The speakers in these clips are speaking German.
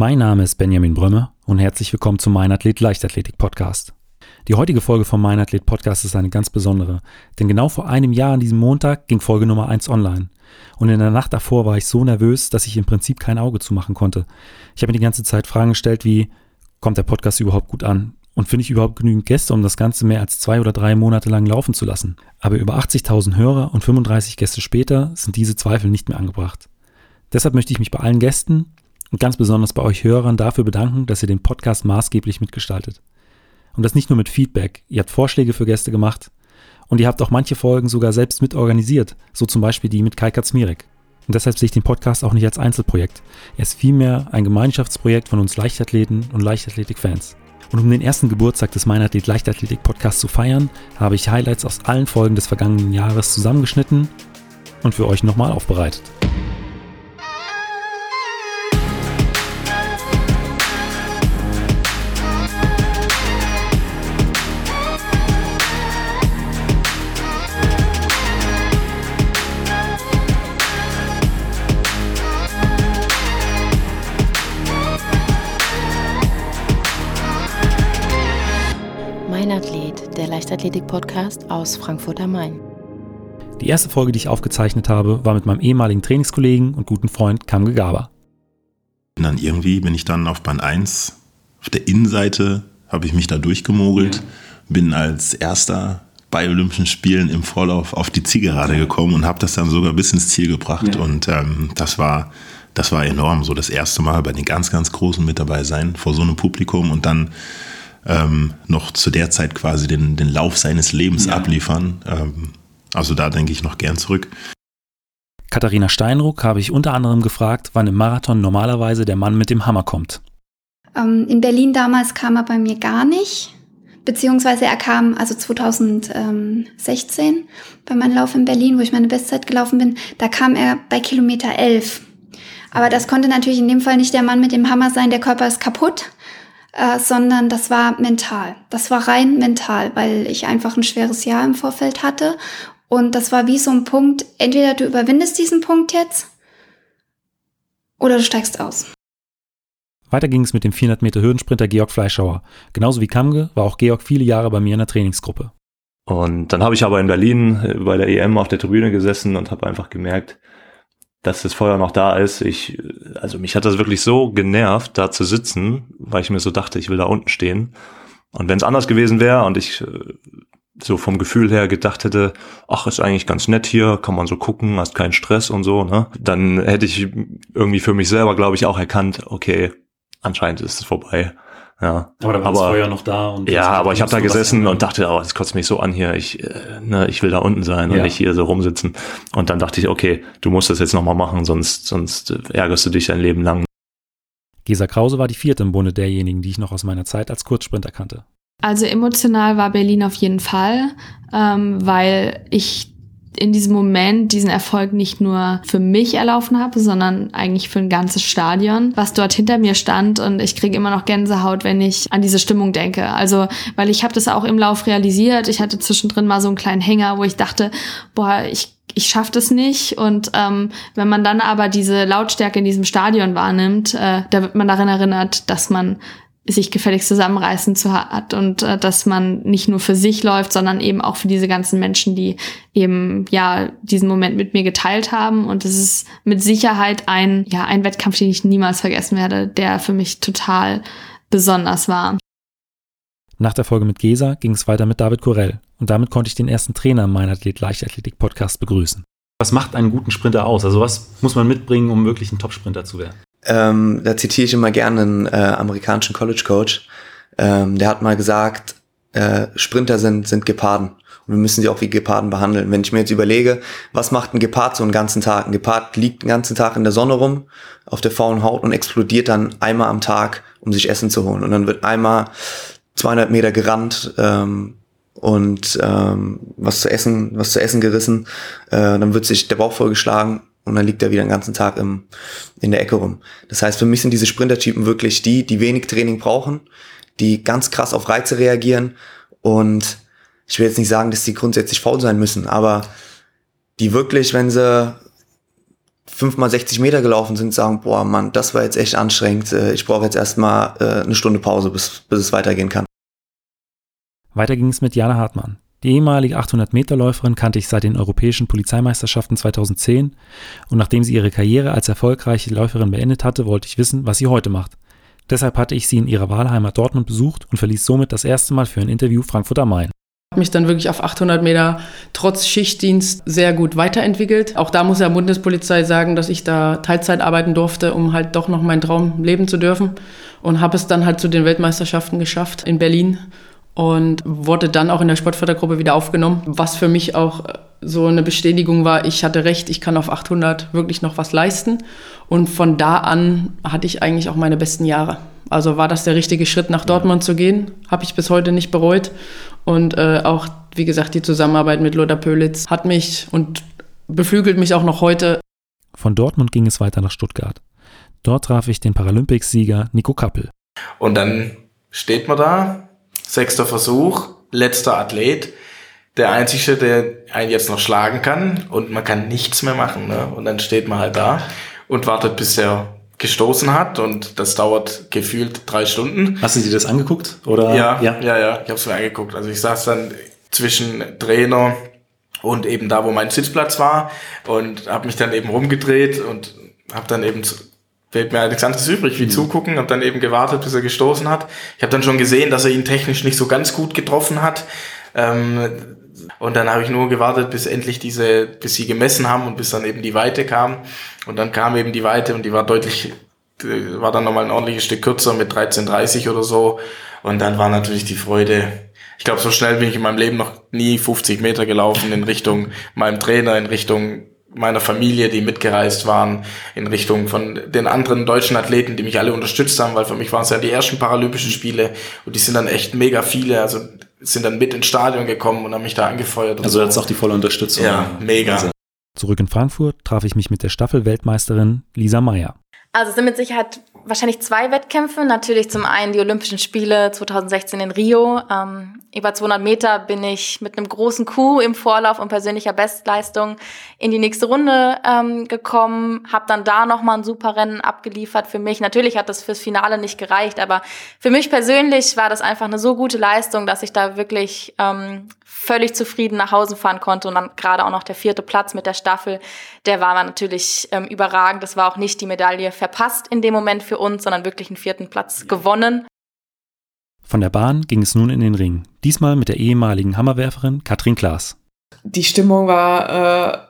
Mein Name ist Benjamin Brömme und herzlich willkommen zum Mein Athlet Leichtathletik Podcast. Die heutige Folge vom Mein Athlet Podcast ist eine ganz besondere, denn genau vor einem Jahr an diesem Montag ging Folge Nummer 1 online. Und in der Nacht davor war ich so nervös, dass ich im Prinzip kein Auge zumachen konnte. Ich habe mir die ganze Zeit Fragen gestellt wie, kommt der Podcast überhaupt gut an? Und finde ich überhaupt genügend Gäste, um das Ganze mehr als zwei oder drei Monate lang laufen zu lassen? Aber über 80.000 Hörer und 35 Gäste später sind diese Zweifel nicht mehr angebracht. Deshalb möchte ich mich bei allen Gästen und ganz besonders bei euch Hörern dafür bedanken, dass ihr den Podcast maßgeblich mitgestaltet. Und das nicht nur mit Feedback. Ihr habt Vorschläge für Gäste gemacht und ihr habt auch manche Folgen sogar selbst mitorganisiert, so zum Beispiel die mit Kai Katzmirek. Und deshalb sehe ich den Podcast auch nicht als Einzelprojekt. Er ist vielmehr ein Gemeinschaftsprojekt von uns Leichtathleten und Leichtathletik-Fans. Und um den ersten Geburtstag des Meinathlet Leichtathletik Podcasts zu feiern, habe ich Highlights aus allen Folgen des vergangenen Jahres zusammengeschnitten und für euch nochmal aufbereitet. Leichtathletik-Podcast aus Frankfurt am Main. Die erste Folge, die ich aufgezeichnet habe, war mit meinem ehemaligen Trainingskollegen und guten Freund Kamge Gaba. Und dann irgendwie bin ich dann auf Band 1, auf der Innenseite habe ich mich da durchgemogelt, ja. bin als erster bei Olympischen Spielen im Vorlauf auf die Zielgerade gekommen und habe das dann sogar bis ins Ziel gebracht. Ja. Und ähm, das war das war enorm. So das erste Mal bei den ganz, ganz Großen mit dabei sein vor so einem Publikum und dann ähm, noch zu der Zeit quasi den, den Lauf seines Lebens ja. abliefern. Ähm, also da denke ich noch gern zurück. Katharina Steinruck habe ich unter anderem gefragt, wann im Marathon normalerweise der Mann mit dem Hammer kommt. Ähm, in Berlin damals kam er bei mir gar nicht. Beziehungsweise er kam also 2016 bei meinem Lauf in Berlin, wo ich meine Bestzeit gelaufen bin, da kam er bei Kilometer 11. Aber das konnte natürlich in dem Fall nicht der Mann mit dem Hammer sein, der Körper ist kaputt, äh, sondern das war mental. Das war rein mental, weil ich einfach ein schweres Jahr im Vorfeld hatte. Und das war wie so ein Punkt, entweder du überwindest diesen Punkt jetzt oder du steigst aus. Weiter ging es mit dem 400 Meter Hürdensprinter Georg Fleischauer. Genauso wie Kamge war auch Georg viele Jahre bei mir in der Trainingsgruppe. Und dann habe ich aber in Berlin bei der EM auf der Tribüne gesessen und habe einfach gemerkt, dass das Feuer noch da ist. Ich, also mich hat das wirklich so genervt, da zu sitzen, weil ich mir so dachte, ich will da unten stehen. Und wenn es anders gewesen wäre und ich äh, so vom Gefühl her gedacht hätte, ach, ist eigentlich ganz nett hier, kann man so gucken, hast keinen Stress und so, ne? Dann hätte ich irgendwie für mich selber, glaube ich, auch erkannt, okay, anscheinend ist es vorbei. Ja, aber da war das Feuer noch da. Und ja, aber ich habe da gesessen und dachte, oh, das kotzt mich so an hier. Ich, äh, ne, ich will da unten sein ja. und nicht hier so rumsitzen. Und dann dachte ich, okay, du musst das jetzt nochmal machen, sonst, sonst ärgerst du dich dein Leben lang. Gesa Krause war die vierte im Bunde derjenigen, die ich noch aus meiner Zeit als Kurzsprinter kannte. Also emotional war Berlin auf jeden Fall, ähm, weil ich in diesem Moment diesen Erfolg nicht nur für mich erlaufen habe, sondern eigentlich für ein ganzes Stadion, was dort hinter mir stand und ich kriege immer noch Gänsehaut, wenn ich an diese Stimmung denke. Also, weil ich habe das auch im Lauf realisiert. Ich hatte zwischendrin mal so einen kleinen Hänger, wo ich dachte, boah, ich ich schaffe das nicht. Und ähm, wenn man dann aber diese Lautstärke in diesem Stadion wahrnimmt, äh, da wird man daran erinnert, dass man sich gefälligst zusammenreißen zu hat und äh, dass man nicht nur für sich läuft, sondern eben auch für diese ganzen Menschen, die eben ja diesen Moment mit mir geteilt haben und es ist mit Sicherheit ein ja ein Wettkampf, den ich niemals vergessen werde, der für mich total besonders war. Nach der Folge mit Gesa ging es weiter mit David Korell und damit konnte ich den ersten Trainer im Athlet Leichtathletik Podcast begrüßen. Was macht einen guten Sprinter aus? Also was muss man mitbringen, um wirklich ein Top-Sprinter zu werden? Ähm, da zitiere ich immer gerne einen äh, amerikanischen College Coach. Ähm, der hat mal gesagt, äh, Sprinter sind, sind Geparden. Und wir müssen sie auch wie Geparden behandeln. Wenn ich mir jetzt überlege, was macht ein Gepard so einen ganzen Tag? Ein Gepard liegt den ganzen Tag in der Sonne rum, auf der faulen Haut und explodiert dann einmal am Tag, um sich Essen zu holen. Und dann wird einmal 200 Meter gerannt ähm, und ähm, was zu essen, was zu essen gerissen. Äh, dann wird sich der Bauch vollgeschlagen und dann liegt er wieder den ganzen Tag im, in der Ecke rum. Das heißt, für mich sind diese Sprintertypen wirklich die, die wenig Training brauchen, die ganz krass auf Reize reagieren und ich will jetzt nicht sagen, dass die grundsätzlich faul sein müssen, aber die wirklich, wenn sie fünfmal 60 Meter gelaufen sind, sagen, boah, Mann, das war jetzt echt anstrengend. Äh, ich brauche jetzt erstmal äh, eine Stunde Pause, bis, bis es weitergehen kann. Weiter ging es mit Jana Hartmann. Die ehemalige 800-Meter-Läuferin kannte ich seit den europäischen Polizeimeisterschaften 2010 und nachdem sie ihre Karriere als erfolgreiche Läuferin beendet hatte, wollte ich wissen, was sie heute macht. Deshalb hatte ich sie in ihrer Wahlheimat Dortmund besucht und verließ somit das erste Mal für ein Interview Frankfurt am Main habe mich dann wirklich auf 800 Meter trotz Schichtdienst sehr gut weiterentwickelt. Auch da muss ja Bundespolizei sagen, dass ich da Teilzeit arbeiten durfte, um halt doch noch meinen Traum leben zu dürfen. Und habe es dann halt zu den Weltmeisterschaften geschafft in Berlin und wurde dann auch in der Sportfördergruppe wieder aufgenommen, was für mich auch so eine Bestätigung war, ich hatte recht, ich kann auf 800 wirklich noch was leisten. Und von da an hatte ich eigentlich auch meine besten Jahre. Also war das der richtige Schritt, nach Dortmund zu gehen. Habe ich bis heute nicht bereut. Und äh, auch, wie gesagt, die Zusammenarbeit mit Lothar Pölitz hat mich und beflügelt mich auch noch heute. Von Dortmund ging es weiter nach Stuttgart. Dort traf ich den Paralympics-Sieger Nico Kappel. Und dann steht man da, sechster Versuch, letzter Athlet, der Einzige, der einen jetzt noch schlagen kann und man kann nichts mehr machen. Ne? Und dann steht man halt da und wartet, bis er gestoßen hat und das dauert gefühlt drei Stunden. Hast du dir das angeguckt? Oder? Ja, ja, ja, ja ich habe es mir angeguckt. Also ich saß dann zwischen Trainer und eben da, wo mein Sitzplatz war und habe mich dann eben rumgedreht und habe dann eben fehlt mir nichts anderes übrig wie mhm. zugucken, habe dann eben gewartet, bis er gestoßen hat. Ich habe dann schon gesehen, dass er ihn technisch nicht so ganz gut getroffen hat. Ähm, und dann habe ich nur gewartet, bis endlich diese, bis sie gemessen haben und bis dann eben die Weite kam. Und dann kam eben die Weite und die war deutlich, war dann nochmal ein ordentliches Stück kürzer mit 13,30 oder so. Und dann war natürlich die Freude. Ich glaube, so schnell bin ich in meinem Leben noch nie 50 Meter gelaufen in Richtung meinem Trainer, in Richtung meiner Familie, die mitgereist waren, in Richtung von den anderen deutschen Athleten, die mich alle unterstützt haben, weil für mich waren es ja die ersten Paralympischen Spiele und die sind dann echt mega viele. Also sind dann mit ins Stadion gekommen und haben mich da angefeuert. Also so. jetzt auch die volle Unterstützung. Ja, mega. Also. Zurück in Frankfurt traf ich mich mit der Staffelweltmeisterin Lisa Meyer. Also es sind mit Sicherheit wahrscheinlich zwei Wettkämpfe. Natürlich zum einen die Olympischen Spiele 2016 in Rio. Ähm, über 200 Meter bin ich mit einem großen Coup im Vorlauf und persönlicher Bestleistung in die nächste Runde ähm, gekommen. Habe dann da nochmal ein super Rennen abgeliefert für mich. Natürlich hat das fürs Finale nicht gereicht, aber für mich persönlich war das einfach eine so gute Leistung, dass ich da wirklich ähm, völlig zufrieden nach Hause fahren konnte. Und dann gerade auch noch der vierte Platz mit der Staffel, der war natürlich ähm, überragend. Das war auch nicht die Medaille verpasst in dem Moment für uns, sondern wirklich einen vierten Platz gewonnen. Von der Bahn ging es nun in den Ring. Diesmal mit der ehemaligen Hammerwerferin Katrin Klaas. Die Stimmung war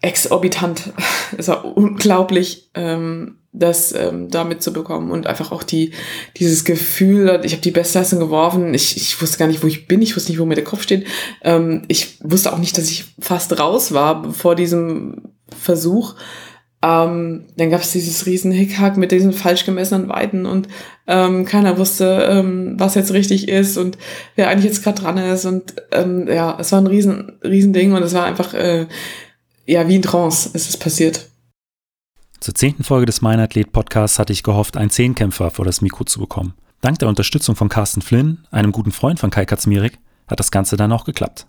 äh, exorbitant. es war unglaublich. Ähm, das ähm, da mitzubekommen und einfach auch die dieses Gefühl, ich habe die Bestleistung geworfen, ich, ich wusste gar nicht, wo ich bin, ich wusste nicht, wo mir der Kopf steht. Ähm, ich wusste auch nicht, dass ich fast raus war vor diesem Versuch. Ähm, dann gab es dieses riesen Hickhack mit diesen falsch gemessenen Weiten und ähm, keiner wusste, ähm, was jetzt richtig ist und wer eigentlich jetzt gerade dran ist. Und ähm, ja, es war ein riesen, riesen Ding und es war einfach äh, ja wie ein Trance ist es passiert. Zur zehnten Folge des Mein Athlet Podcasts hatte ich gehofft, einen Zehnkämpfer vor das Mikro zu bekommen. Dank der Unterstützung von Carsten Flynn, einem guten Freund von Kai Katzmirek, hat das Ganze dann auch geklappt.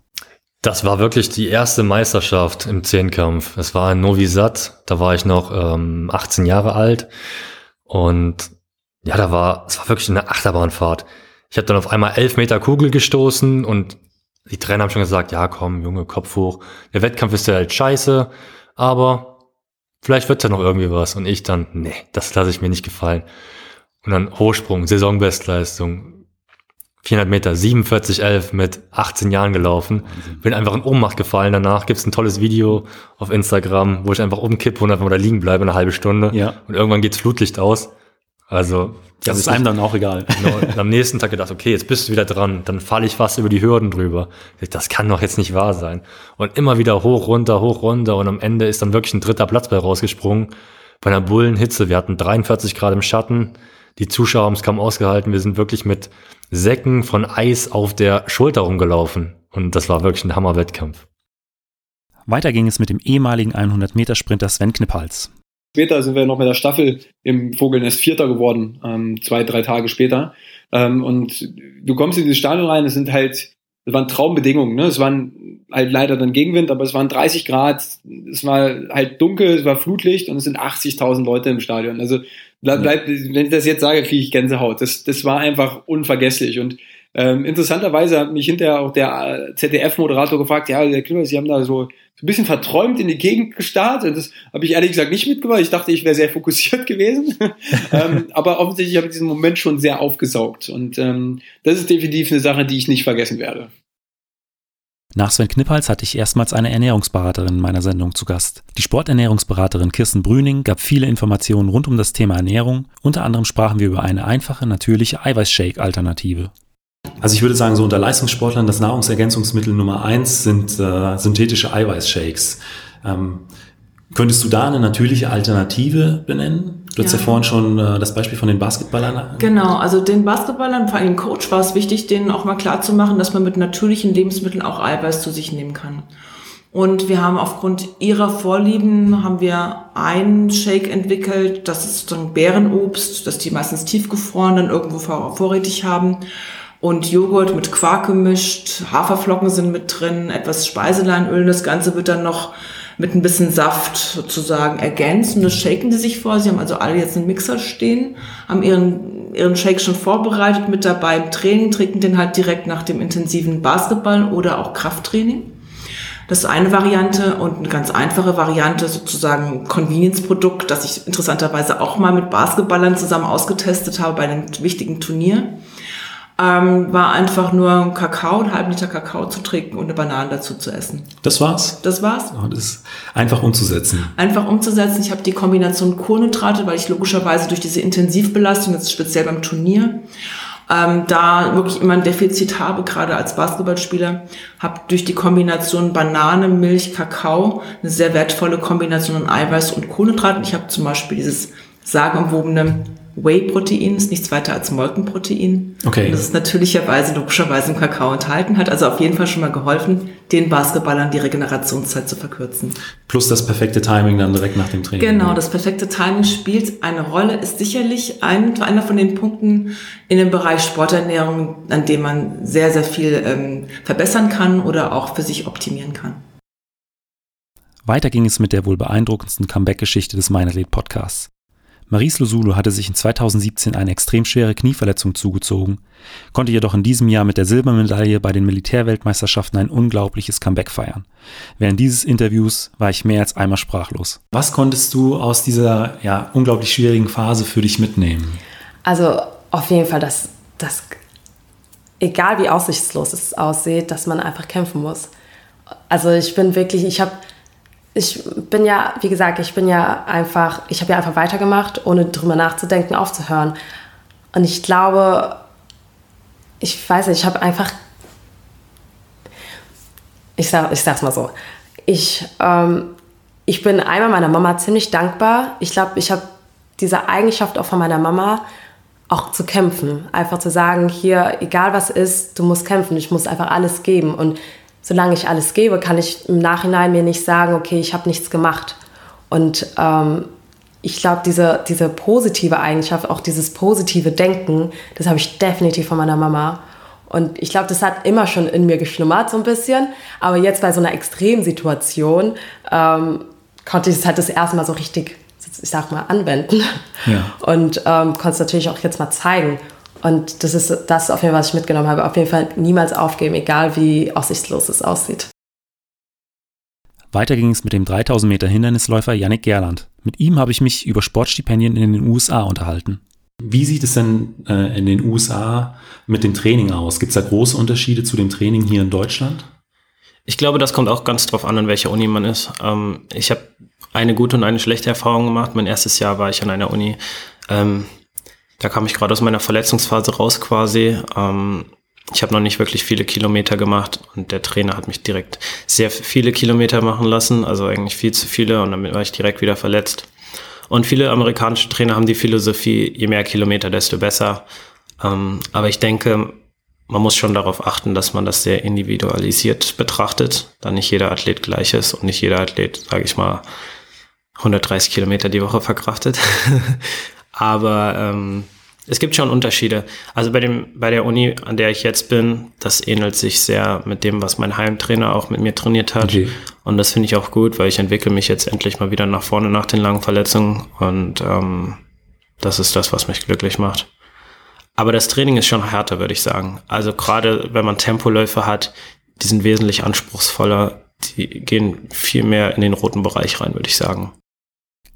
Das war wirklich die erste Meisterschaft im Zehnkampf. Es war in Novi Sad, da war ich noch ähm, 18 Jahre alt und ja, da war, es war wirklich eine Achterbahnfahrt. Ich habe dann auf einmal elf Meter Kugel gestoßen und die Trainer haben schon gesagt, ja komm, Junge, Kopf hoch. Der Wettkampf ist ja halt scheiße, aber vielleicht wird's ja noch irgendwie was. Und ich dann, nee, das lasse ich mir nicht gefallen. Und dann Hochsprung, Saisonbestleistung, 400 Meter, 47,11 mit 18 Jahren gelaufen. Bin einfach in Ohnmacht gefallen. Danach gibt's ein tolles Video auf Instagram, wo ich einfach umkippe und einfach mal da liegen bleibe eine halbe Stunde. Ja. Und irgendwann geht's Flutlicht aus. Also das ist einem dann auch egal. Genau. Und am nächsten Tag gedacht, okay, jetzt bist du wieder dran. Dann falle ich fast über die Hürden drüber. Das kann doch jetzt nicht wahr sein. Und immer wieder hoch, runter, hoch, runter. Und am Ende ist dann wirklich ein dritter Platz bei rausgesprungen. Bei einer Bullenhitze. Wir hatten 43 Grad im Schatten. Die Zuschauer haben es kaum ausgehalten. Wir sind wirklich mit Säcken von Eis auf der Schulter rumgelaufen. Und das war wirklich ein Hammerwettkampf. Weiter ging es mit dem ehemaligen 100-Meter-Sprinter Sven Knippals. Später sind wir noch mit der Staffel im Vogelnest Vierter geworden, ähm, zwei, drei Tage später. Ähm, und du kommst in dieses Stadion rein, es sind halt es waren Traumbedingungen, ne? Es waren halt leider dann Gegenwind, aber es waren 30 Grad, es war halt dunkel, es war Flutlicht und es sind 80.000 Leute im Stadion. Also bleib, bleib, wenn ich das jetzt sage, kriege ich Gänsehaut. Das, das war einfach unvergesslich und ähm, interessanterweise hat mich hinterher auch der ZDF-Moderator gefragt, ja, der Klima, Sie haben da so, so ein bisschen verträumt in die Gegend gestartet. Das habe ich ehrlich gesagt nicht mitgemacht. Ich dachte, ich wäre sehr fokussiert gewesen. ähm, aber offensichtlich habe ich diesen Moment schon sehr aufgesaugt. Und ähm, das ist definitiv eine Sache, die ich nicht vergessen werde. Nach Sven Knippals hatte ich erstmals eine Ernährungsberaterin in meiner Sendung zu Gast. Die Sporternährungsberaterin Kirsten Brüning gab viele Informationen rund um das Thema Ernährung. Unter anderem sprachen wir über eine einfache, natürliche Eiweißshake-Alternative. Also ich würde sagen, so unter Leistungssportlern das Nahrungsergänzungsmittel Nummer eins sind äh, synthetische Eiweißshakes. Ähm, könntest du da eine natürliche Alternative benennen? Du hast ja vorhin schon äh, das Beispiel von den Basketballern. Genau, also den Basketballern, vor allem dem Coach, war es wichtig, denen auch mal klar zu machen, dass man mit natürlichen Lebensmitteln auch Eiweiß zu sich nehmen kann. Und wir haben aufgrund ihrer Vorlieben haben wir einen Shake entwickelt, das ist sozusagen Bärenobst, das die meistens tiefgefroren dann irgendwo vorrätig haben und Joghurt mit Quark gemischt, Haferflocken sind mit drin, etwas Speiseleinöl. Das Ganze wird dann noch mit ein bisschen Saft sozusagen ergänzt und das shaken die sich vor. Sie haben also alle jetzt einen Mixer stehen, haben ihren, ihren Shake schon vorbereitet mit dabei im Training, trinken den halt direkt nach dem intensiven Basketball oder auch Krafttraining. Das ist eine Variante und eine ganz einfache Variante, sozusagen Convenience-Produkt, das ich interessanterweise auch mal mit Basketballern zusammen ausgetestet habe bei einem wichtigen Turnier ähm, war einfach nur Kakao, einen halben Liter Kakao zu trinken und eine Banane dazu zu essen. Das war's? Das war's. Oh, das ist einfach umzusetzen. Einfach umzusetzen. Ich habe die Kombination Kohlenhydrate, weil ich logischerweise durch diese Intensivbelastung, jetzt speziell beim Turnier, ähm, da wirklich immer ein Defizit habe, gerade als Basketballspieler, habe durch die Kombination Banane, Milch, Kakao eine sehr wertvolle Kombination an Eiweiß und Kohlenhydraten. Ich habe zum Beispiel dieses sagenumwobene Whey-Protein ist nichts weiter als Molkenprotein. Okay. Und das ist natürlicherweise, logischerweise im Kakao enthalten, hat also auf jeden Fall schon mal geholfen, den Basketballern die Regenerationszeit zu verkürzen. Plus das perfekte Timing dann direkt nach dem Training. Genau, das perfekte Timing spielt eine Rolle, ist sicherlich ein, einer von den Punkten in dem Bereich Sporternährung, an dem man sehr, sehr viel ähm, verbessern kann oder auch für sich optimieren kann. Weiter ging es mit der wohl beeindruckendsten Comeback-Geschichte des Meinerled Podcasts. Maries Losulu hatte sich in 2017 eine extrem schwere Knieverletzung zugezogen, konnte jedoch in diesem Jahr mit der Silbermedaille bei den Militärweltmeisterschaften ein unglaubliches Comeback feiern. Während dieses Interviews war ich mehr als einmal sprachlos. Was konntest du aus dieser ja, unglaublich schwierigen Phase für dich mitnehmen? Also auf jeden Fall, dass, dass egal wie aussichtslos es aussieht, dass man einfach kämpfen muss. Also ich bin wirklich, ich habe ich bin ja, wie gesagt, ich bin ja einfach, ich habe ja einfach weitergemacht, ohne drüber nachzudenken, aufzuhören. Und ich glaube, ich weiß nicht, ich habe einfach, ich, sag, ich sag's mal so, ich, ähm, ich bin einmal meiner Mama ziemlich dankbar. Ich glaube, ich habe diese Eigenschaft auch von meiner Mama, auch zu kämpfen. Einfach zu sagen, hier, egal was ist, du musst kämpfen, ich muss einfach alles geben. Und solange ich alles gebe, kann ich im Nachhinein mir nicht sagen, okay, ich habe nichts gemacht. Und ähm, ich glaube, diese, diese positive Eigenschaft, auch dieses positive Denken, das habe ich definitiv von meiner Mama. Und ich glaube, das hat immer schon in mir geschlummert, so ein bisschen. Aber jetzt bei so einer Extremsituation ähm, konnte ich es halt das erste Mal so richtig, ich sag mal, anwenden. Ja. Und ähm, konnte es natürlich auch jetzt mal zeigen. Und das ist das auf jeden Fall, was ich mitgenommen habe. Auf jeden Fall niemals aufgeben, egal wie aussichtslos es aussieht. Weiter ging es mit dem 3000 Meter Hindernisläufer Yannick Gerland. Mit ihm habe ich mich über Sportstipendien in den USA unterhalten. Wie sieht es denn äh, in den USA mit dem Training aus? Gibt es da große Unterschiede zu dem Training hier in Deutschland? Ich glaube, das kommt auch ganz drauf an, an welcher Uni man ist. Ähm, ich habe eine gute und eine schlechte Erfahrung gemacht. Mein erstes Jahr war ich an einer Uni, ähm, da kam ich gerade aus meiner Verletzungsphase raus quasi. Ähm, ich habe noch nicht wirklich viele Kilometer gemacht und der Trainer hat mich direkt sehr viele Kilometer machen lassen, also eigentlich viel zu viele und damit war ich direkt wieder verletzt. Und viele amerikanische Trainer haben die Philosophie, je mehr Kilometer, desto besser. Ähm, aber ich denke, man muss schon darauf achten, dass man das sehr individualisiert betrachtet, da nicht jeder Athlet gleich ist und nicht jeder Athlet, sage ich mal, 130 Kilometer die Woche verkraftet. Aber ähm, Es gibt schon Unterschiede. Also bei dem, bei der Uni, an der ich jetzt bin, das ähnelt sich sehr mit dem, was mein Heimtrainer auch mit mir trainiert hat. Okay. Und das finde ich auch gut, weil ich entwickle mich jetzt endlich mal wieder nach vorne nach den langen Verletzungen. Und ähm, das ist das, was mich glücklich macht. Aber das Training ist schon härter, würde ich sagen. Also gerade wenn man Tempoläufe hat, die sind wesentlich anspruchsvoller. Die gehen viel mehr in den roten Bereich rein, würde ich sagen.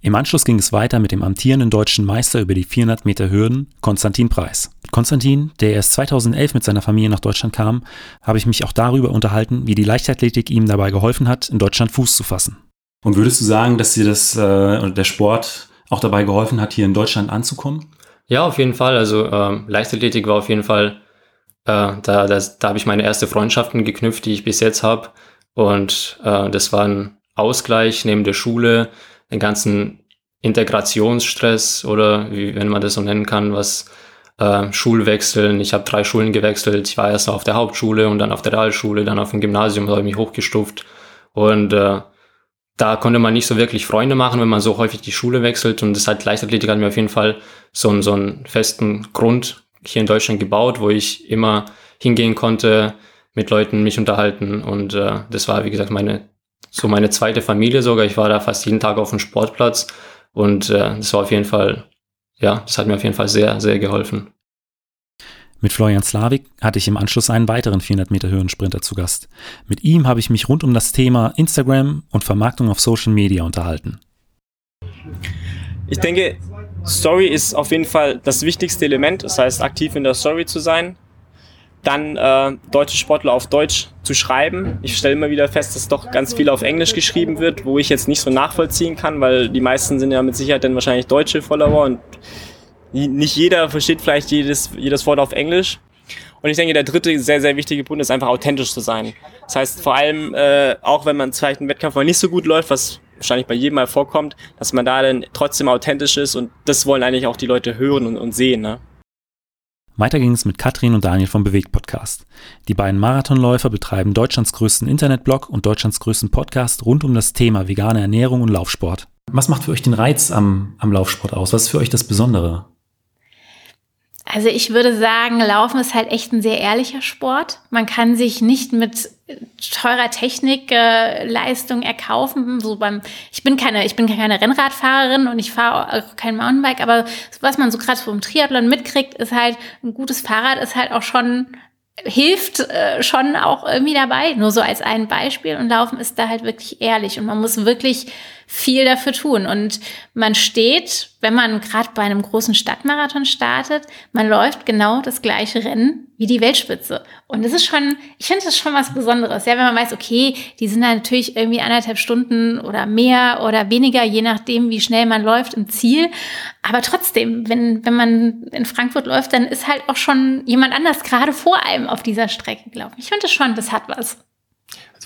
Im Anschluss ging es weiter mit dem amtierenden deutschen Meister über die 400 Meter Hürden, Konstantin Preis. Konstantin, der erst 2011 mit seiner Familie nach Deutschland kam, habe ich mich auch darüber unterhalten, wie die Leichtathletik ihm dabei geholfen hat, in Deutschland Fuß zu fassen. Und würdest du sagen, dass dir das äh, der Sport auch dabei geholfen hat, hier in Deutschland anzukommen? Ja, auf jeden Fall. Also ähm, Leichtathletik war auf jeden Fall, äh, da, das, da habe ich meine erste Freundschaften geknüpft, die ich bis jetzt habe. Und äh, das war ein Ausgleich neben der Schule den ganzen Integrationsstress oder wie, wenn man das so nennen kann, was äh, Schulwechseln. Ich habe drei Schulen gewechselt. Ich war erst auf der Hauptschule und dann auf der Realschule, dann auf dem Gymnasium, habe ich mich hochgestuft. Und äh, da konnte man nicht so wirklich Freunde machen, wenn man so häufig die Schule wechselt. Und das hat Leichtathletik hat mir auf jeden Fall so, einen, so einen festen Grund hier in Deutschland gebaut, wo ich immer hingehen konnte, mit Leuten mich unterhalten. Und äh, das war, wie gesagt, meine so meine zweite Familie sogar. Ich war da fast jeden Tag auf dem Sportplatz und äh, das war auf jeden Fall, ja, das hat mir auf jeden Fall sehr, sehr geholfen. Mit Florian Slavik hatte ich im Anschluss einen weiteren 400 Meter Höhensprinter zu Gast. Mit ihm habe ich mich rund um das Thema Instagram und Vermarktung auf Social Media unterhalten. Ich denke, Story ist auf jeden Fall das wichtigste Element. Das heißt, aktiv in der Story zu sein dann äh, deutsche Sportler auf Deutsch zu schreiben. Ich stelle immer wieder fest, dass doch ganz viel auf Englisch geschrieben wird, wo ich jetzt nicht so nachvollziehen kann, weil die meisten sind ja mit Sicherheit dann wahrscheinlich deutsche Follower und nicht jeder versteht vielleicht jedes, jedes Wort auf Englisch. Und ich denke, der dritte sehr, sehr wichtige Punkt ist einfach authentisch zu sein. Das heißt, vor allem, äh, auch wenn man vielleicht einen Wettkampf mal nicht so gut läuft, was wahrscheinlich bei jedem mal vorkommt, dass man da dann trotzdem authentisch ist und das wollen eigentlich auch die Leute hören und, und sehen. Ne? Weiter ging es mit Katrin und Daniel vom Bewegt Podcast. Die beiden Marathonläufer betreiben Deutschlands größten Internetblog und Deutschlands größten Podcast rund um das Thema vegane Ernährung und Laufsport. Was macht für euch den Reiz am, am Laufsport aus? Was ist für euch das Besondere? Also ich würde sagen, Laufen ist halt echt ein sehr ehrlicher Sport. Man kann sich nicht mit teurer Technikleistung äh, erkaufen. So beim, ich bin keine, ich bin keine Rennradfahrerin und ich fahre auch kein Mountainbike, aber was man so gerade vom Triathlon mitkriegt, ist halt ein gutes Fahrrad ist halt auch schon hilft äh, schon auch irgendwie dabei. Nur so als ein Beispiel und Laufen ist da halt wirklich ehrlich und man muss wirklich viel dafür tun. Und man steht, wenn man gerade bei einem großen Stadtmarathon startet, man läuft genau das gleiche Rennen wie die Weltspitze. Und das ist schon, ich finde das schon was Besonderes. Ja, wenn man weiß, okay, die sind da natürlich irgendwie anderthalb Stunden oder mehr oder weniger, je nachdem, wie schnell man läuft im Ziel. Aber trotzdem, wenn, wenn man in Frankfurt läuft, dann ist halt auch schon jemand anders gerade vor einem auf dieser Strecke gelaufen. Ich finde das schon, das hat was.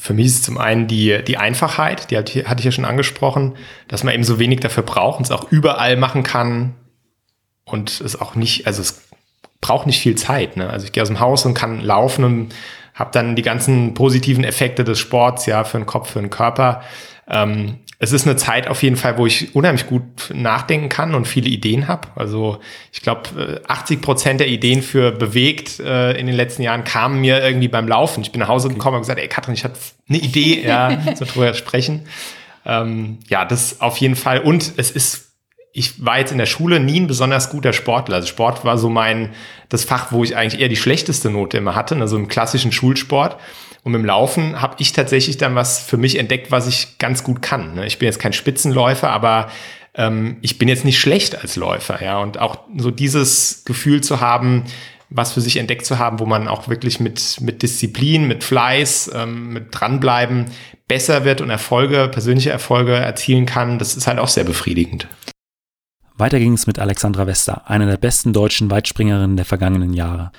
Für mich ist es zum einen die, die Einfachheit, die hatte ich ja schon angesprochen, dass man eben so wenig dafür braucht und es auch überall machen kann und es auch nicht, also es braucht nicht viel Zeit. Ne? Also ich gehe aus dem Haus und kann laufen und habe dann die ganzen positiven Effekte des Sports, ja, für den Kopf, für den Körper. Ähm, es ist eine Zeit auf jeden Fall, wo ich unheimlich gut nachdenken kann und viele Ideen habe. Also ich glaube, 80 Prozent der Ideen für bewegt äh, in den letzten Jahren kamen mir irgendwie beim Laufen. Ich bin nach Hause gekommen und gesagt, ey Katrin, ich hatte eine Idee, ja, so drüber sprechen. Ähm, ja, das auf jeden Fall. Und es ist ich war jetzt in der Schule nie ein besonders guter Sportler. Also Sport war so mein, das Fach, wo ich eigentlich eher die schlechteste Note immer hatte, also im klassischen Schulsport. Und mit dem Laufen habe ich tatsächlich dann was für mich entdeckt, was ich ganz gut kann. Ne? Ich bin jetzt kein Spitzenläufer, aber ähm, ich bin jetzt nicht schlecht als Läufer. Ja, und auch so dieses Gefühl zu haben, was für sich entdeckt zu haben, wo man auch wirklich mit, mit Disziplin, mit Fleiß, ähm, mit dranbleiben besser wird und Erfolge, persönliche Erfolge erzielen kann, das ist halt auch sehr befriedigend. Weiter ging es mit Alexandra Wester, einer der besten deutschen Weitspringerinnen der vergangenen Jahre.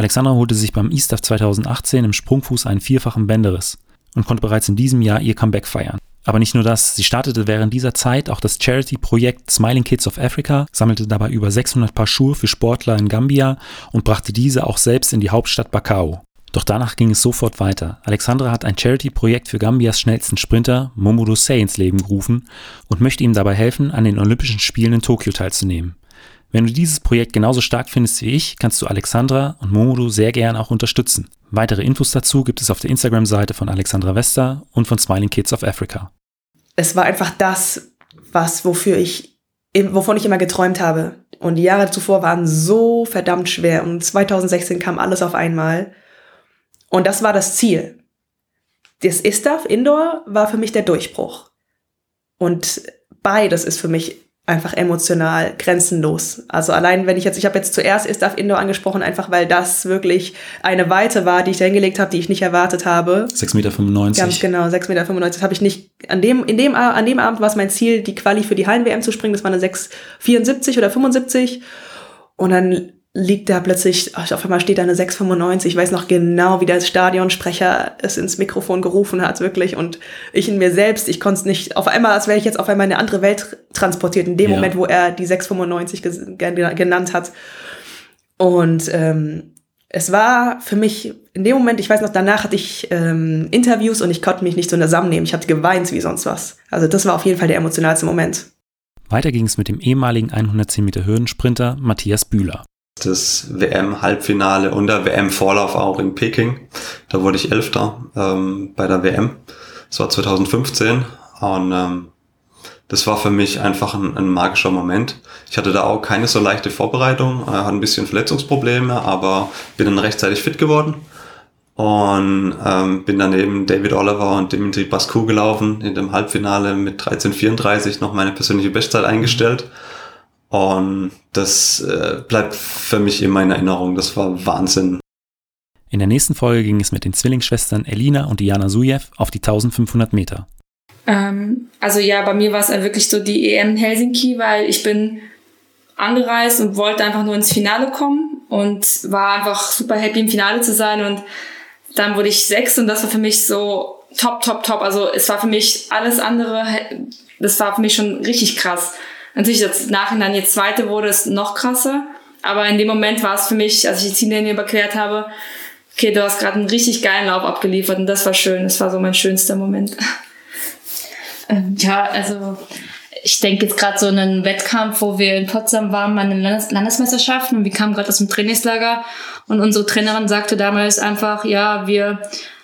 Alexandra holte sich beim ISTAF 2018 im Sprungfuß einen vierfachen Bänderriss und konnte bereits in diesem Jahr ihr Comeback feiern. Aber nicht nur das, sie startete während dieser Zeit auch das Charity-Projekt Smiling Kids of Africa, sammelte dabei über 600 Paar Schuhe für Sportler in Gambia und brachte diese auch selbst in die Hauptstadt Bakau. Doch danach ging es sofort weiter. Alexandra hat ein Charity-Projekt für Gambias schnellsten Sprinter, Momodo Say, ins Leben gerufen und möchte ihm dabei helfen, an den Olympischen Spielen in Tokio teilzunehmen. Wenn du dieses Projekt genauso stark findest wie ich, kannst du Alexandra und Momodu sehr gern auch unterstützen. Weitere Infos dazu gibt es auf der Instagram-Seite von Alexandra Wester und von Smiling Kids of Africa. Es war einfach das, was, wofür ich, wovon ich immer geträumt habe. Und die Jahre zuvor waren so verdammt schwer. Und 2016 kam alles auf einmal. Und das war das Ziel. Das ISTAF Indoor war für mich der Durchbruch. Und beides ist für mich einfach emotional grenzenlos. Also allein wenn ich jetzt, ich habe jetzt zuerst Istaf Indoor angesprochen, einfach weil das wirklich eine Weite war, die ich da hingelegt habe, die ich nicht erwartet habe. 6,95 Meter. Ganz genau, 6,95 Meter. Das habe ich nicht, an dem, in dem, an dem Abend war es mein Ziel, die Quali für die Hallen-WM zu springen. Das war eine 6,74 oder 75. Und dann liegt da plötzlich, auf einmal steht da eine 695. Ich weiß noch genau, wie der Stadionsprecher es ins Mikrofon gerufen hat, wirklich. Und ich in mir selbst, ich konnte es nicht, auf einmal, als wäre ich jetzt auf einmal in eine andere Welt transportiert, in dem ja. Moment, wo er die 695 genannt hat. Und ähm, es war für mich in dem Moment, ich weiß noch, danach hatte ich ähm, Interviews und ich konnte mich nicht so zusammennehmen. Ich hatte geweint wie sonst was. Also das war auf jeden Fall der emotionalste Moment. Weiter ging es mit dem ehemaligen 110 Meter Hürdensprinter Matthias Bühler das WM-Halbfinale und der WM-Vorlauf auch in Peking. Da wurde ich Elfter ähm, bei der WM. Das war 2015 und ähm, das war für mich einfach ein, ein, magischer Moment. Ich hatte da auch keine so leichte Vorbereitung, äh, hatte ein bisschen Verletzungsprobleme, aber bin dann rechtzeitig fit geworden und ähm, bin dann eben David Oliver und Dimitri Bascu gelaufen in dem Halbfinale mit 13:34 noch meine persönliche Bestzeit eingestellt. Und das äh, bleibt für mich immer in Erinnerung. Das war Wahnsinn. In der nächsten Folge ging es mit den Zwillingsschwestern Elina und Diana Sujew auf die 1500 Meter. Ähm, also ja, bei mir war es halt wirklich so die EM in Helsinki, weil ich bin angereist und wollte einfach nur ins Finale kommen und war einfach super happy im Finale zu sein und dann wurde ich sechs und das war für mich so top, top, top. Also es war für mich alles andere, das war für mich schon richtig krass. Natürlich, das Nachhinein jetzt Zweite wurde, ist noch krasser. Aber in dem Moment war es für mich, als ich die Ziellinie überquert habe, okay, du hast gerade einen richtig geilen Lauf abgeliefert und das war schön. Das war so mein schönster Moment. Ähm, ja, also ich denke jetzt gerade so einen Wettkampf, wo wir in Potsdam waren, bei den Landes Landesmeisterschaften und wir kamen gerade aus dem Trainingslager und unsere Trainerin sagte damals einfach, ja, wir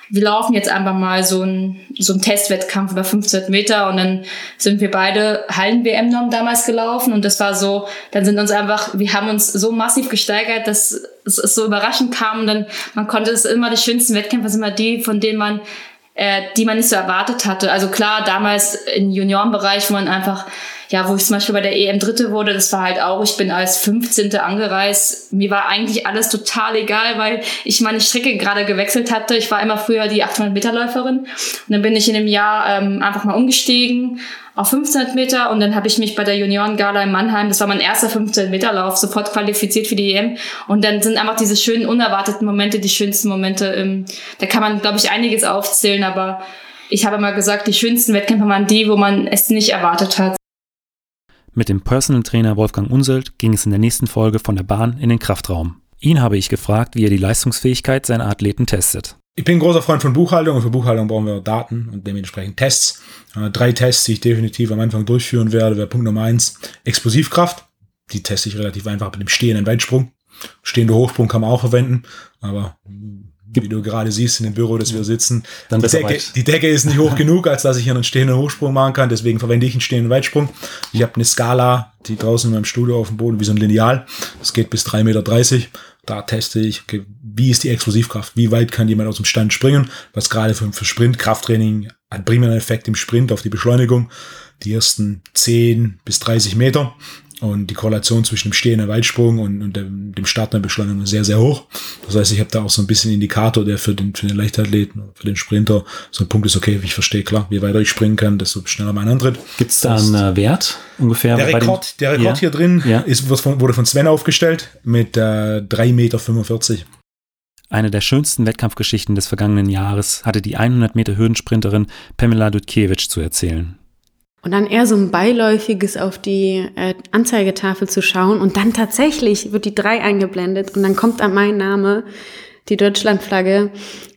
wir laufen jetzt einfach mal so ein so ein Testwettkampf über 15 Meter und dann sind wir beide Hallen-WM-Norm damals gelaufen und das war so, dann sind uns einfach, wir haben uns so massiv gesteigert, dass es, es so überraschend kam und dann, man konnte es immer, die schönsten Wettkämpfe sind immer die, von denen man äh, die man nicht so erwartet hatte. Also klar, damals im Juniorenbereich, wo man einfach ja, wo ich zum Beispiel bei der EM Dritte wurde, das war halt auch, ich bin als 15. angereist. Mir war eigentlich alles total egal, weil ich meine Strecke gerade gewechselt hatte. Ich war immer früher die 800 Meter Läuferin. Und dann bin ich in dem Jahr ähm, einfach mal umgestiegen auf 1500 Meter und dann habe ich mich bei der Junioren-Gala in Mannheim, das war mein erster 15 Meter Lauf, sofort qualifiziert für die EM und dann sind einfach diese schönen unerwarteten Momente die schönsten Momente. Ähm, da kann man, glaube ich, einiges aufzählen, aber ich habe immer gesagt, die schönsten Wettkämpfe waren die, wo man es nicht erwartet hat. Mit dem Personal Trainer Wolfgang Unselt ging es in der nächsten Folge von der Bahn in den Kraftraum. Ihn habe ich gefragt, wie er die Leistungsfähigkeit seiner Athleten testet. Ich bin ein großer Freund von Buchhaltung und für Buchhaltung brauchen wir Daten und dementsprechend Tests. Äh, drei Tests, die ich definitiv am Anfang durchführen werde, wäre Punkt Nummer eins Explosivkraft. Die teste ich relativ einfach mit dem stehenden Weitsprung. Stehende Hochsprung kann man auch verwenden, aber wie du gerade siehst in dem Büro, das wir sitzen. Dann die, Decke, die Decke ist nicht hoch genug, als dass ich hier einen stehenden Hochsprung machen kann. Deswegen verwende ich einen stehenden Weitsprung. Ich habe eine Skala, die draußen in meinem Studio auf dem Boden wie so ein Lineal. Das geht bis 3,30 Meter. Da teste ich, okay, wie ist die Explosivkraft? Wie weit kann jemand aus dem Stand springen? Was gerade für, für Sprint, Krafttraining hat primären Effekt im Sprint auf die Beschleunigung. Die ersten 10 bis 30 Meter. Und die Korrelation zwischen dem stehenden Weitsprung und, und dem, dem Start der Beschleunigung ist sehr, sehr hoch. Das heißt, ich habe da auch so ein bisschen Indikator, der für den, für den Leichtathleten, für den Sprinter so ein Punkt ist, okay, ich verstehe klar, je weiter ich springen kann, desto schneller mein Antritt. Gibt es da einen äh, Wert ungefähr? Der Rekord, der Rekord ja. hier drin ja. ist, wurde von Sven aufgestellt mit äh, 3,45 Meter. Eine der schönsten Wettkampfgeschichten des vergangenen Jahres hatte die 100 Meter Hürdensprinterin Pamela Dudkiewicz zu erzählen. Und dann eher so ein beiläufiges auf die äh, Anzeigetafel zu schauen und dann tatsächlich wird die drei eingeblendet und dann kommt dann mein Name, die Deutschlandflagge.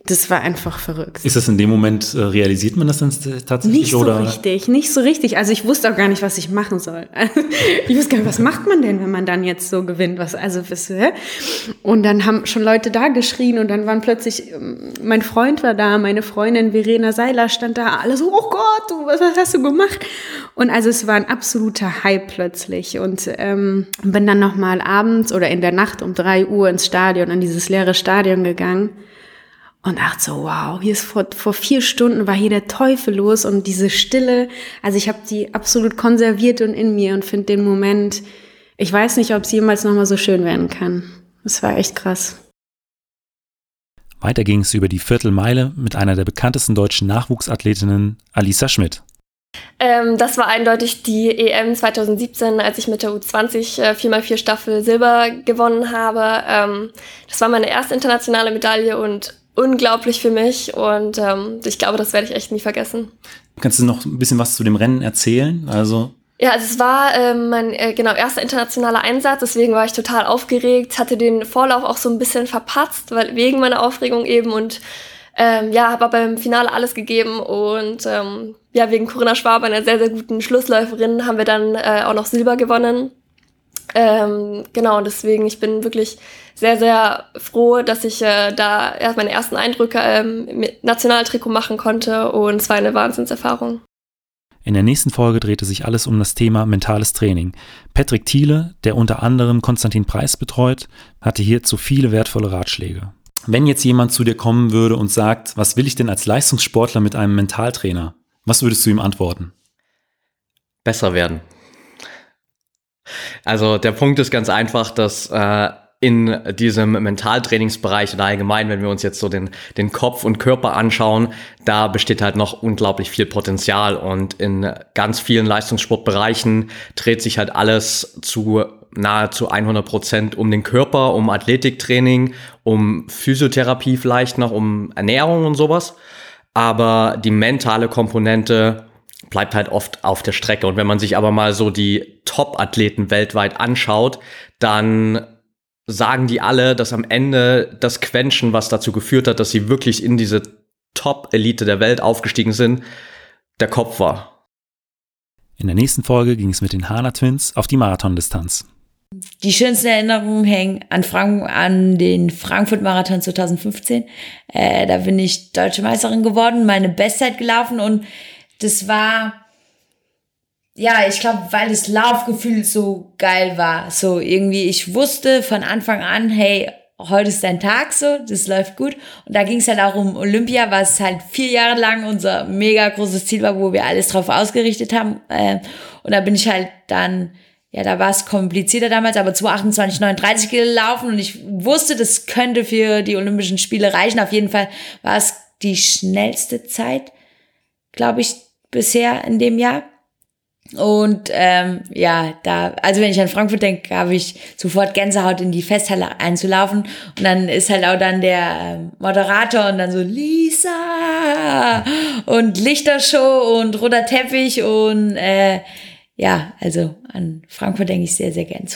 Das war einfach verrückt. Ist das in dem Moment, äh, realisiert man das dann tatsächlich? Nicht so oder? richtig, nicht so richtig. Also ich wusste auch gar nicht, was ich machen soll. ich wusste gar nicht, was macht man denn, wenn man dann jetzt so gewinnt? Was, also, was, hä? Und dann haben schon Leute da geschrien und dann waren plötzlich, ähm, mein Freund war da, meine Freundin Verena Seiler stand da, alle so, oh Gott, du, was, was hast du gemacht? Und also es war ein absoluter Hype plötzlich und ähm, bin dann nochmal abends oder in der Nacht um drei Uhr ins Stadion, in dieses leere Stadion gegangen und dachte so, wow, hier ist vor, vor vier Stunden war hier der Teufel los und diese Stille, also ich habe die absolut konserviert und in mir und finde den Moment, ich weiß nicht, ob es jemals nochmal so schön werden kann. Das war echt krass. Weiter ging es über die Viertelmeile mit einer der bekanntesten deutschen Nachwuchsathletinnen, Alisa Schmidt. Ähm, das war eindeutig die EM 2017, als ich mit der U20 äh, 4x4 Staffel Silber gewonnen habe. Ähm, das war meine erste internationale Medaille und unglaublich für mich und ähm, ich glaube, das werde ich echt nie vergessen. Kannst du noch ein bisschen was zu dem Rennen erzählen? Also ja, also es war ähm, mein äh, genau erster internationaler Einsatz, deswegen war ich total aufgeregt, hatte den Vorlauf auch so ein bisschen verpatzt, weil wegen meiner Aufregung eben und ähm, ja, habe aber im Finale alles gegeben und ähm, ja, wegen Corinna Schwab, einer sehr, sehr guten Schlussläuferin, haben wir dann äh, auch noch Silber gewonnen. Ähm, genau, und deswegen, ich bin wirklich sehr, sehr froh, dass ich äh, da erst meine ersten Eindrücke ähm, mit Nationaltrikot machen konnte und es war eine Wahnsinnserfahrung. In der nächsten Folge drehte sich alles um das Thema mentales Training. Patrick Thiele, der unter anderem Konstantin Preis betreut, hatte hierzu viele wertvolle Ratschläge. Wenn jetzt jemand zu dir kommen würde und sagt, was will ich denn als Leistungssportler mit einem Mentaltrainer? Was würdest du ihm antworten? Besser werden. Also der Punkt ist ganz einfach, dass äh, in diesem Mentaltrainingsbereich oder allgemein, wenn wir uns jetzt so den, den Kopf und Körper anschauen, da besteht halt noch unglaublich viel Potenzial und in ganz vielen Leistungssportbereichen dreht sich halt alles zu nahezu 100 Prozent um den Körper, um Athletiktraining, um Physiotherapie vielleicht noch, um Ernährung und sowas. Aber die mentale Komponente bleibt halt oft auf der Strecke. Und wenn man sich aber mal so die Top-Athleten weltweit anschaut, dann sagen die alle, dass am Ende das Quäntchen, was dazu geführt hat, dass sie wirklich in diese Top-Elite der Welt aufgestiegen sind, der Kopf war. In der nächsten Folge ging es mit den Hana Twins auf die Marathondistanz. Die schönsten Erinnerungen hängen an, Frank an den Frankfurt-Marathon 2015. Äh, da bin ich deutsche Meisterin geworden, meine Bestzeit gelaufen und das war, ja, ich glaube, weil das Laufgefühl so geil war. So irgendwie, ich wusste von Anfang an, hey, heute ist dein Tag so, das läuft gut. Und da ging es halt auch um Olympia, was halt vier Jahre lang unser mega großes Ziel war, wo wir alles drauf ausgerichtet haben. Äh, und da bin ich halt dann, ja, da war es komplizierter damals, aber 228, 39 gelaufen und ich wusste, das könnte für die Olympischen Spiele reichen. Auf jeden Fall war es die schnellste Zeit, glaube ich, bisher in dem Jahr. Und ähm, ja, da, also wenn ich an Frankfurt denke, habe ich sofort Gänsehaut in die Festhalle einzulaufen. Und dann ist halt auch dann der ähm, Moderator und dann so Lisa und Lichtershow und roter Teppich und äh, ja, also an Frankfurt denke ich sehr, sehr gern.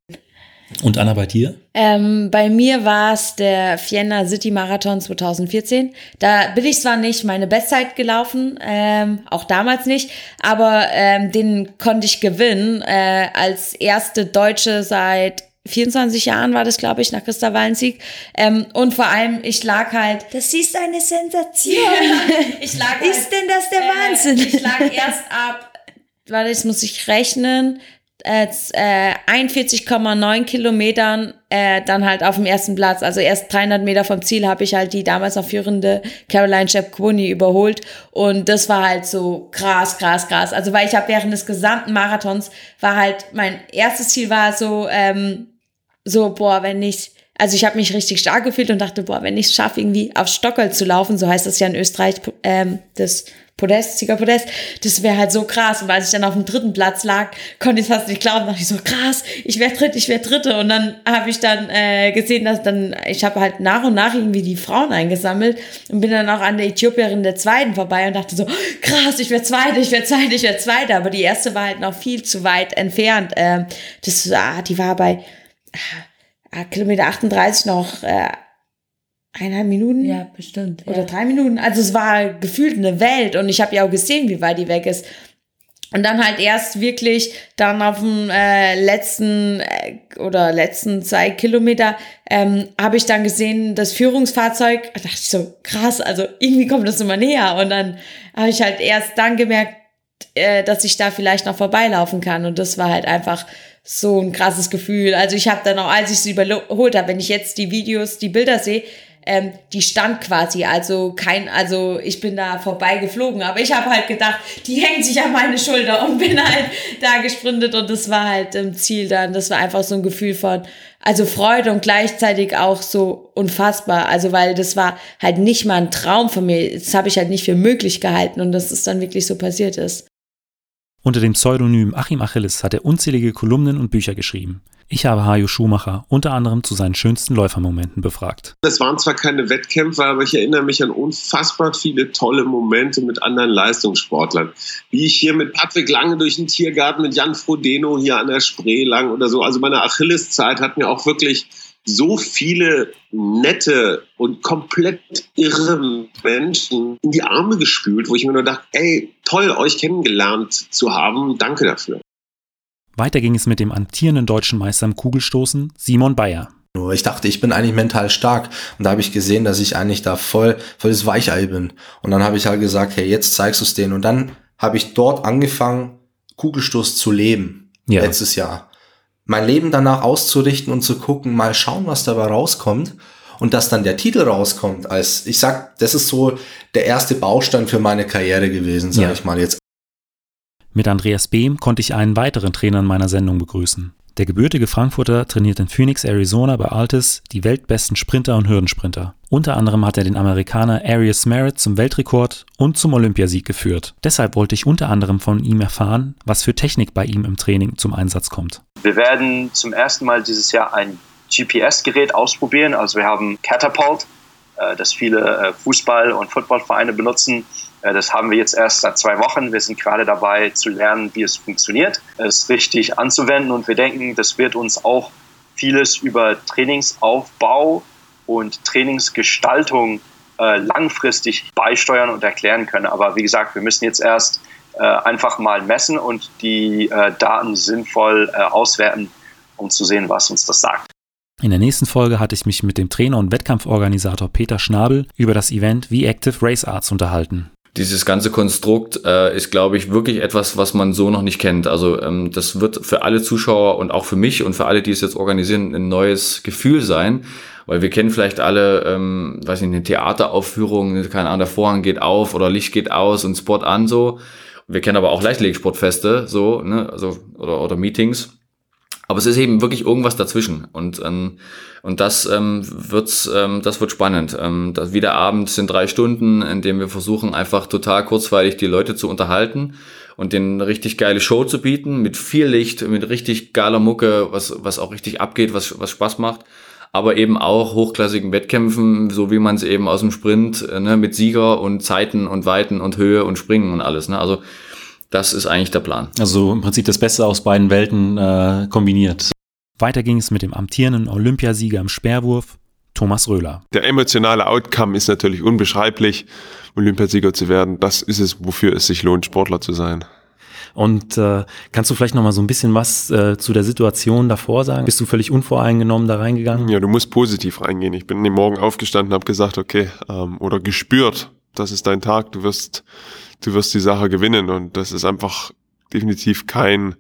Und Anna, bei dir? Ähm, bei mir war es der Vienna City Marathon 2014. Da bin ich zwar nicht meine Bestzeit gelaufen, ähm, auch damals nicht, aber ähm, den konnte ich gewinnen äh, als erste Deutsche seit 24 Jahren war das, glaube ich, nach Christa Wallensieg. Ähm, und vor allem, ich lag halt. Das ist eine Sensation. ich lag halt, ist denn das der äh, Wahnsinn? Ich lag erst ab, warte, jetzt muss ich rechnen, äh, 41,9 Kilometern äh, dann halt auf dem ersten Platz. Also erst 300 Meter vom Ziel habe ich halt die damals noch führende Caroline Shepkwoni überholt. Und das war halt so krass, krass, krass. Also weil ich habe während des gesamten Marathons war halt, mein erstes Ziel war so, ähm, so, boah, wenn ich also ich habe mich richtig stark gefühlt und dachte, boah, wenn ich es schaffe, irgendwie auf Stockerl zu laufen, so heißt das ja in Österreich, ähm, das Podest, Siegerpodest, das wäre halt so krass. Und als ich dann auf dem dritten Platz lag, konnte ich fast nicht glauben, dachte ich so, krass, ich wäre dritt, ich wäre dritte. Und dann habe ich dann äh, gesehen, dass dann, ich habe halt nach und nach irgendwie die Frauen eingesammelt und bin dann auch an der Äthiopierin der zweiten vorbei und dachte so, krass, ich wäre zweite, ich wäre zweite, ich wäre zweite. Aber die erste war halt noch viel zu weit entfernt. Ähm, das, ah, die war bei ah, Kilometer 38 noch äh, eineinhalb Minuten. Ja, bestimmt. Oder drei Minuten. Also es war gefühlt eine Welt und ich habe ja auch gesehen, wie weit die weg ist. Und dann halt erst wirklich dann auf dem äh, letzten äh, oder letzten zwei Kilometer ähm, habe ich dann gesehen, das Führungsfahrzeug, da dachte ich so, krass, also irgendwie kommt das immer näher. Und dann habe ich halt erst dann gemerkt, äh, dass ich da vielleicht noch vorbeilaufen kann. Und das war halt einfach so ein krasses Gefühl. Also ich habe dann auch, als ich sie überholt habe, wenn ich jetzt die Videos, die Bilder sehe, ähm, die stand quasi, also kein, also ich bin da vorbei geflogen, aber ich habe halt gedacht, die hängt sich an meine Schulter und bin halt da gesprintet. Und das war halt im Ziel dann, das war einfach so ein Gefühl von, also Freude und gleichzeitig auch so unfassbar, also weil das war halt nicht mal ein Traum von mir, das habe ich halt nicht für möglich gehalten. Und dass es dann wirklich so passiert ist. Unter dem Pseudonym Achim Achilles hat er unzählige Kolumnen und Bücher geschrieben. Ich habe Hajo Schumacher unter anderem zu seinen schönsten Läufermomenten befragt. Das waren zwar keine Wettkämpfe, aber ich erinnere mich an unfassbar viele tolle Momente mit anderen Leistungssportlern. Wie ich hier mit Patrick Lange durch den Tiergarten mit Jan Frodeno hier an der Spree lang oder so. Also meine Achilleszeit hat mir auch wirklich so viele nette und komplett irre Menschen in die Arme gespült, wo ich mir nur dachte, ey, toll, euch kennengelernt zu haben, danke dafür. Weiter ging es mit dem amtierenden deutschen Meister im Kugelstoßen, Simon Bayer. Ich dachte, ich bin eigentlich mental stark und da habe ich gesehen, dass ich eigentlich da voll, voll das Weichei bin. Und dann habe ich halt gesagt, hey, jetzt zeigst du es denen. Und dann habe ich dort angefangen, Kugelstoß zu leben, ja. letztes Jahr mein Leben danach auszurichten und zu gucken, mal schauen, was dabei rauskommt. Und dass dann der Titel rauskommt, als ich sag, das ist so der erste Baustein für meine Karriere gewesen, sage ja. ich mal jetzt. Mit Andreas Behm konnte ich einen weiteren Trainer in meiner Sendung begrüßen. Der gebürtige Frankfurter trainiert in Phoenix, Arizona bei Altis die weltbesten Sprinter und Hürdensprinter. Unter anderem hat er den Amerikaner Arias Merritt zum Weltrekord und zum Olympiasieg geführt. Deshalb wollte ich unter anderem von ihm erfahren, was für Technik bei ihm im Training zum Einsatz kommt. Wir werden zum ersten Mal dieses Jahr ein GPS-Gerät ausprobieren. Also wir haben Catapult, äh, das viele äh, Fußball- und Footballvereine benutzen äh, das haben wir jetzt erst seit zwei Wochen. Wir sind gerade dabei zu lernen, wie es funktioniert, es richtig anzuwenden und wir denken, das wird uns auch vieles über Trainingsaufbau und Trainingsgestaltung langfristig beisteuern und erklären können. Aber wie gesagt, wir müssen jetzt erst einfach mal messen und die Daten sinnvoll auswerten, um zu sehen, was uns das sagt. In der nächsten Folge hatte ich mich mit dem Trainer und Wettkampforganisator Peter Schnabel über das Event V-Active Race Arts unterhalten dieses ganze Konstrukt äh, ist, glaube ich, wirklich etwas, was man so noch nicht kennt. Also ähm, das wird für alle Zuschauer und auch für mich und für alle, die es jetzt organisieren, ein neues Gefühl sein. Weil wir kennen vielleicht alle, ähm, weiß nicht, eine Theateraufführung, keine Ahnung, der Vorhang geht auf oder Licht geht aus und Spot an so. Wir kennen aber auch Leichtlegsportfeste, so, ne, also, oder, oder Meetings. Aber es ist eben wirklich irgendwas dazwischen. Und, ähm, und das ähm, wird's, ähm, das wird spannend. Ähm, das, wie der Abend sind drei Stunden, in dem wir versuchen, einfach total kurzweilig die Leute zu unterhalten und denen eine richtig geile Show zu bieten, mit viel Licht, mit richtig geiler Mucke, was, was auch richtig abgeht, was, was Spaß macht. Aber eben auch hochklassigen Wettkämpfen, so wie man es eben aus dem Sprint, äh, ne, mit Sieger und Zeiten und Weiten und Höhe und Springen und alles. Ne? Also das ist eigentlich der Plan. Also im Prinzip das Beste aus beiden Welten äh, kombiniert. Weiter ging es mit dem amtierenden Olympiasieger im Speerwurf, Thomas Röhler. Der emotionale Outcome ist natürlich unbeschreiblich, Olympiasieger zu werden. Das ist es, wofür es sich lohnt, Sportler zu sein. Und äh, kannst du vielleicht noch mal so ein bisschen was äh, zu der Situation davor sagen? Bist du völlig unvoreingenommen da reingegangen? Ja, du musst positiv reingehen. Ich bin in den Morgen aufgestanden, habe gesagt, okay, ähm, oder gespürt, das ist dein Tag, du wirst du wirst die Sache gewinnen. Und das ist einfach definitiv kein,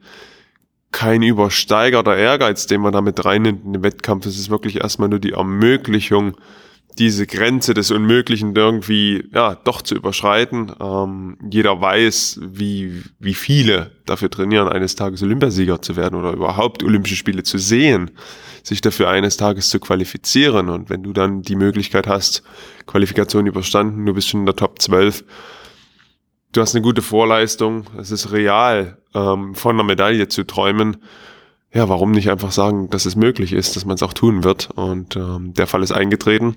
kein übersteigerter Ehrgeiz, den man damit reinnimmt in den Wettkampf. Es ist wirklich erstmal nur die Ermöglichung, diese Grenze des Unmöglichen irgendwie ja doch zu überschreiten. Ähm, jeder weiß, wie wie viele dafür trainieren, eines Tages Olympiasieger zu werden oder überhaupt Olympische Spiele zu sehen, sich dafür eines Tages zu qualifizieren. Und wenn du dann die Möglichkeit hast, Qualifikation überstanden, du bist schon in der Top 12, du hast eine gute Vorleistung, es ist real, ähm, von einer Medaille zu träumen. Ja, warum nicht einfach sagen, dass es möglich ist, dass man es auch tun wird? Und ähm, der Fall ist eingetreten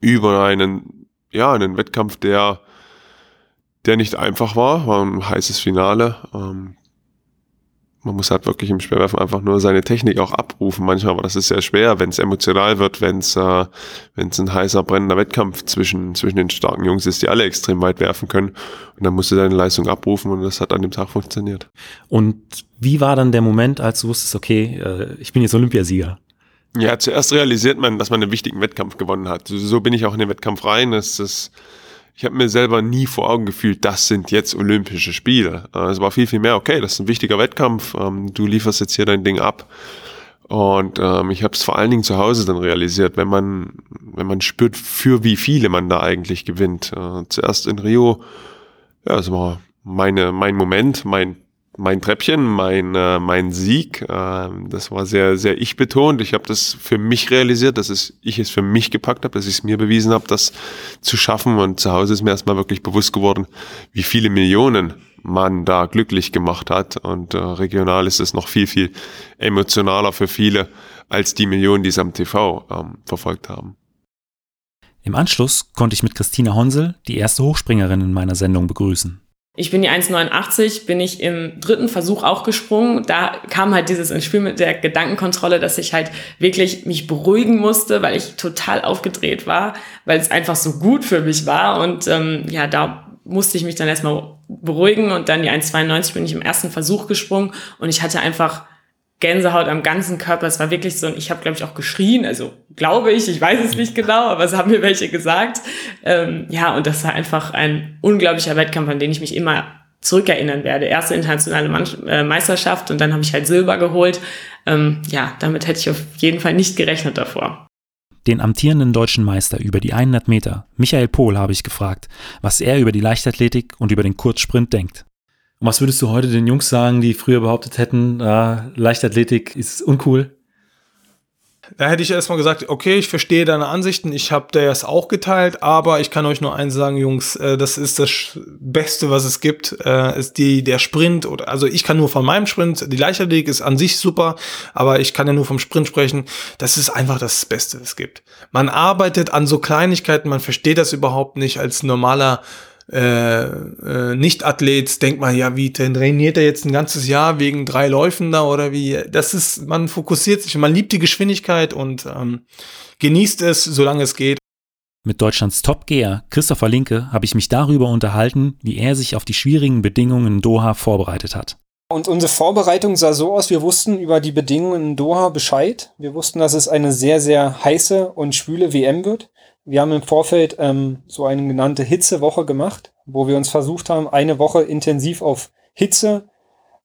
über einen, ja, einen Wettkampf, der, der nicht einfach war, war ein heißes Finale. Ähm, man muss halt wirklich im Speerwerfen einfach nur seine Technik auch abrufen manchmal, aber das ist sehr schwer, wenn es emotional wird, wenn es äh, wenn es ein heißer brennender Wettkampf zwischen zwischen den starken Jungs ist, die alle extrem weit werfen können und dann musst du deine Leistung abrufen und das hat an dem Tag funktioniert. Und wie war dann der Moment, als du wusstest, okay, äh, ich bin jetzt Olympiasieger? Ja, zuerst realisiert man, dass man einen wichtigen Wettkampf gewonnen hat. So bin ich auch in den Wettkampf rein. Das ist ich habe mir selber nie vor Augen gefühlt, das sind jetzt Olympische Spiele. Äh, es war viel, viel mehr, okay, das ist ein wichtiger Wettkampf, ähm, du lieferst jetzt hier dein Ding ab. Und ähm, ich habe es vor allen Dingen zu Hause dann realisiert, wenn man, wenn man spürt, für wie viele man da eigentlich gewinnt. Äh, zuerst in Rio, ja, das war meine, mein Moment, mein mein Treppchen, mein, äh, mein Sieg. Äh, das war sehr, sehr ich betont. Ich habe das für mich realisiert, dass es, ich es für mich gepackt habe, dass ich es mir bewiesen habe, das zu schaffen. Und zu Hause ist mir erstmal wirklich bewusst geworden, wie viele Millionen man da glücklich gemacht hat. Und äh, regional ist es noch viel, viel emotionaler für viele als die Millionen, die es am TV ähm, verfolgt haben. Im Anschluss konnte ich mit Christina Honsel, die erste Hochspringerin in meiner Sendung, begrüßen. Ich bin die 1,89, bin ich im dritten Versuch auch gesprungen. Da kam halt dieses ins Spiel mit der Gedankenkontrolle, dass ich halt wirklich mich beruhigen musste, weil ich total aufgedreht war, weil es einfach so gut für mich war. Und ähm, ja, da musste ich mich dann erstmal beruhigen und dann die 1,92 bin ich im ersten Versuch gesprungen und ich hatte einfach Gänsehaut am ganzen Körper. Es war wirklich so, und ich habe, glaube ich, auch geschrien, also glaube ich, ich weiß es nicht genau, aber es haben mir welche gesagt. Ähm, ja, und das war einfach ein unglaublicher Wettkampf, an den ich mich immer zurückerinnern werde. Erste internationale äh, Meisterschaft und dann habe ich halt Silber geholt. Ähm, ja, damit hätte ich auf jeden Fall nicht gerechnet davor. Den amtierenden deutschen Meister über die 100 Meter, Michael Pohl, habe ich gefragt, was er über die Leichtathletik und über den Kurzsprint denkt. Und was würdest du heute den Jungs sagen, die früher behauptet hätten, äh, Leichtathletik ist uncool? Da hätte ich erstmal gesagt, okay, ich verstehe deine Ansichten, ich habe das auch geteilt, aber ich kann euch nur eins sagen, Jungs, äh, das ist das Beste, was es gibt, äh, ist die der Sprint oder also ich kann nur von meinem Sprint, die Leichtathletik ist an sich super, aber ich kann ja nur vom Sprint sprechen. Das ist einfach das Beste, was es gibt. Man arbeitet an so Kleinigkeiten, man versteht das überhaupt nicht als normaler äh, äh, Nicht-Athlet denkt man, ja, wie trainiert er jetzt ein ganzes Jahr wegen drei Läufen da oder wie? Das ist, man fokussiert sich, man liebt die Geschwindigkeit und ähm, genießt es, solange es geht. Mit Deutschlands Top-Geher Christopher Linke habe ich mich darüber unterhalten, wie er sich auf die schwierigen Bedingungen in Doha vorbereitet hat. Und unsere Vorbereitung sah so aus, wir wussten über die Bedingungen in Doha Bescheid. Wir wussten, dass es eine sehr, sehr heiße und schwüle WM wird. Wir haben im Vorfeld ähm, so eine genannte Hitzewoche gemacht, wo wir uns versucht haben, eine Woche intensiv auf Hitze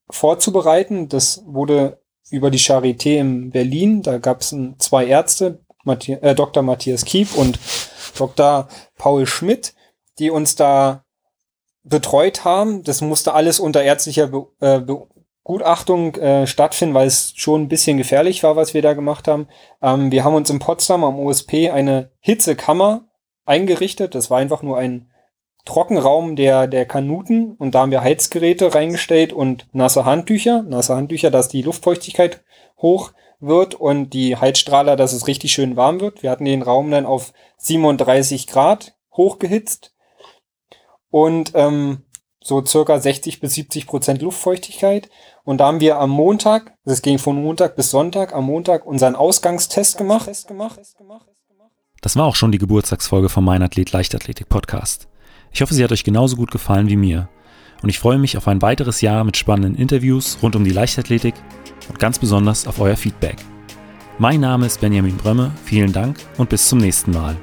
vorzubereiten. Das wurde über die Charité in Berlin. Da gab es zwei Ärzte, Mathi äh, Dr. Matthias Kiep und Dr. Paul Schmidt, die uns da betreut haben. Das musste alles unter ärztlicher Be äh, Be Gutachtung äh, stattfinden, weil es schon ein bisschen gefährlich war, was wir da gemacht haben. Ähm, wir haben uns in Potsdam am OSP eine Hitzekammer eingerichtet. Das war einfach nur ein Trockenraum der, der Kanuten und da haben wir Heizgeräte reingestellt und nasse Handtücher. Nasse Handtücher, dass die Luftfeuchtigkeit hoch wird und die Heizstrahler, dass es richtig schön warm wird. Wir hatten den Raum dann auf 37 Grad hochgehitzt und ähm, so circa 60 bis 70 Prozent Luftfeuchtigkeit. Und da haben wir am Montag, das ging von Montag bis Sonntag, am Montag unseren Ausgangstest gemacht. Das war auch schon die Geburtstagsfolge vom Mein Athlet Leichtathletik Podcast. Ich hoffe, sie hat euch genauso gut gefallen wie mir. Und ich freue mich auf ein weiteres Jahr mit spannenden Interviews rund um die Leichtathletik und ganz besonders auf euer Feedback. Mein Name ist Benjamin Brömme, vielen Dank und bis zum nächsten Mal.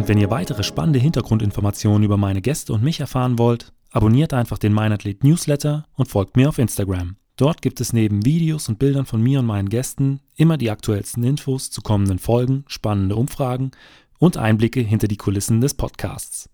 Und wenn ihr weitere spannende Hintergrundinformationen über meine Gäste und mich erfahren wollt, abonniert einfach den Meinathlet Newsletter und folgt mir auf Instagram. Dort gibt es neben Videos und Bildern von mir und meinen Gästen immer die aktuellsten Infos zu kommenden Folgen, spannende Umfragen und Einblicke hinter die Kulissen des Podcasts.